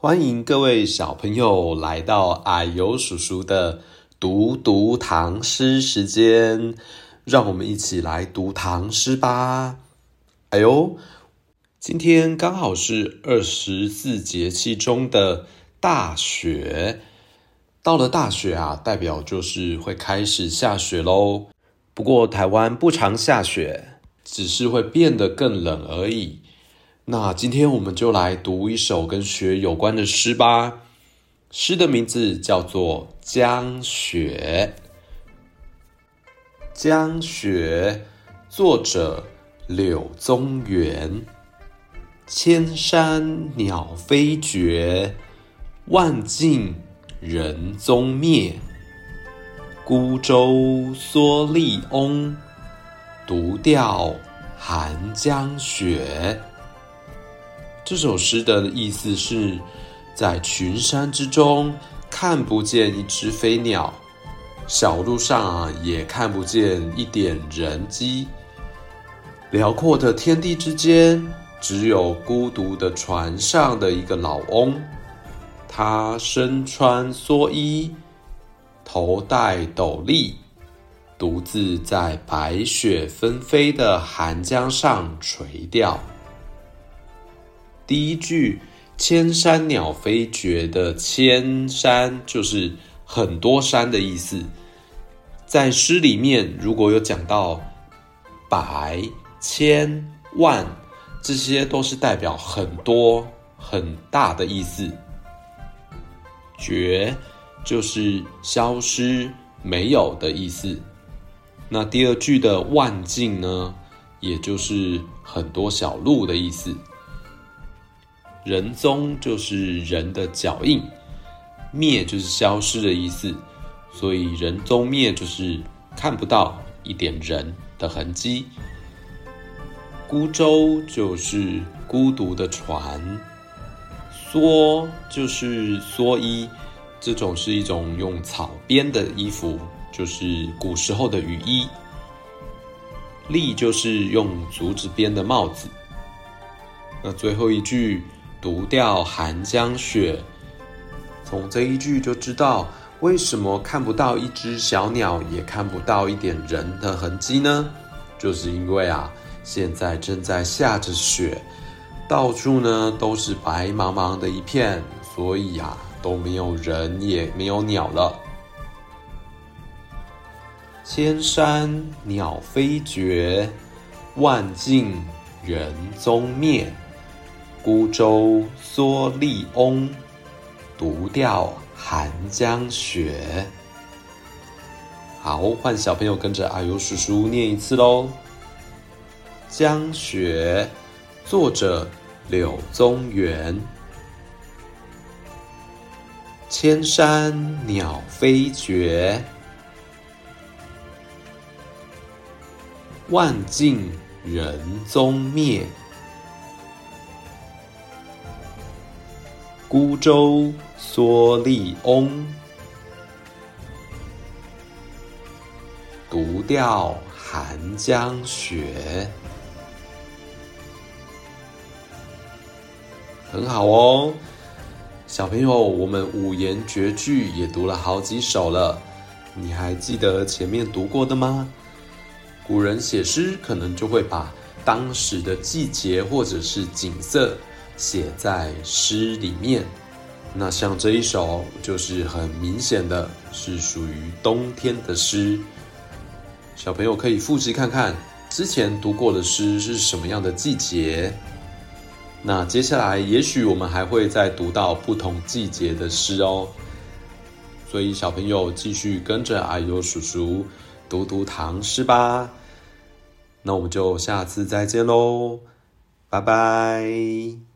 欢迎各位小朋友来到矮油叔叔的读读唐诗时间，让我们一起来读唐诗吧。哎呦，今天刚好是二十四节气中的大雪，到了大雪啊，代表就是会开始下雪喽。不过台湾不常下雪，只是会变得更冷而已。那今天我们就来读一首跟雪有关的诗吧。诗的名字叫做《江雪》。江雪，作者柳宗元。千山鸟飞绝，万径人踪灭。孤舟蓑笠翁，独钓寒江雪。这首诗的意思是，在群山之中看不见一只飞鸟，小路上啊也看不见一点人迹。辽阔的天地之间，只有孤独的船上的一个老翁，他身穿蓑衣，头戴斗笠，独自在白雪纷飞的寒江上垂钓。第一句“千山鸟飞绝”的“千山”就是很多山的意思。在诗里面，如果有讲到百、千、万，这些都是代表很多、很大的意思。绝就是消失、没有的意思。那第二句的“万径”呢，也就是很多小路的意思。人踪就是人的脚印，灭就是消失的意思，所以人踪灭就是看不到一点人的痕迹。孤舟就是孤独的船，蓑就是蓑衣，这种是一种用草编的衣服，就是古时候的雨衣。笠就是用竹子编的帽子。那最后一句。独钓寒江雪，从这一句就知道为什么看不到一只小鸟，也看不到一点人的痕迹呢？就是因为啊，现在正在下着雪，到处呢都是白茫茫的一片，所以啊都没有人，也没有鸟了。千山鸟飞绝，万径人踪灭。孤舟蓑笠翁，独钓寒江雪。好，换小朋友跟着阿尤叔叔念一次喽。江雪，作者柳宗元。千山鸟飞绝，万径人踪灭。孤舟蓑笠翁，独钓寒江雪。很好哦，小朋友，我们五言绝句也读了好几首了，你还记得前面读过的吗？古人写诗可能就会把当时的季节或者是景色。写在诗里面，那像这一首就是很明显的是属于冬天的诗。小朋友可以复习看看之前读过的诗是什么样的季节。那接下来也许我们还会再读到不同季节的诗哦。所以小朋友继续跟着啊呦叔叔读读唐诗吧。那我们就下次再见喽，拜拜。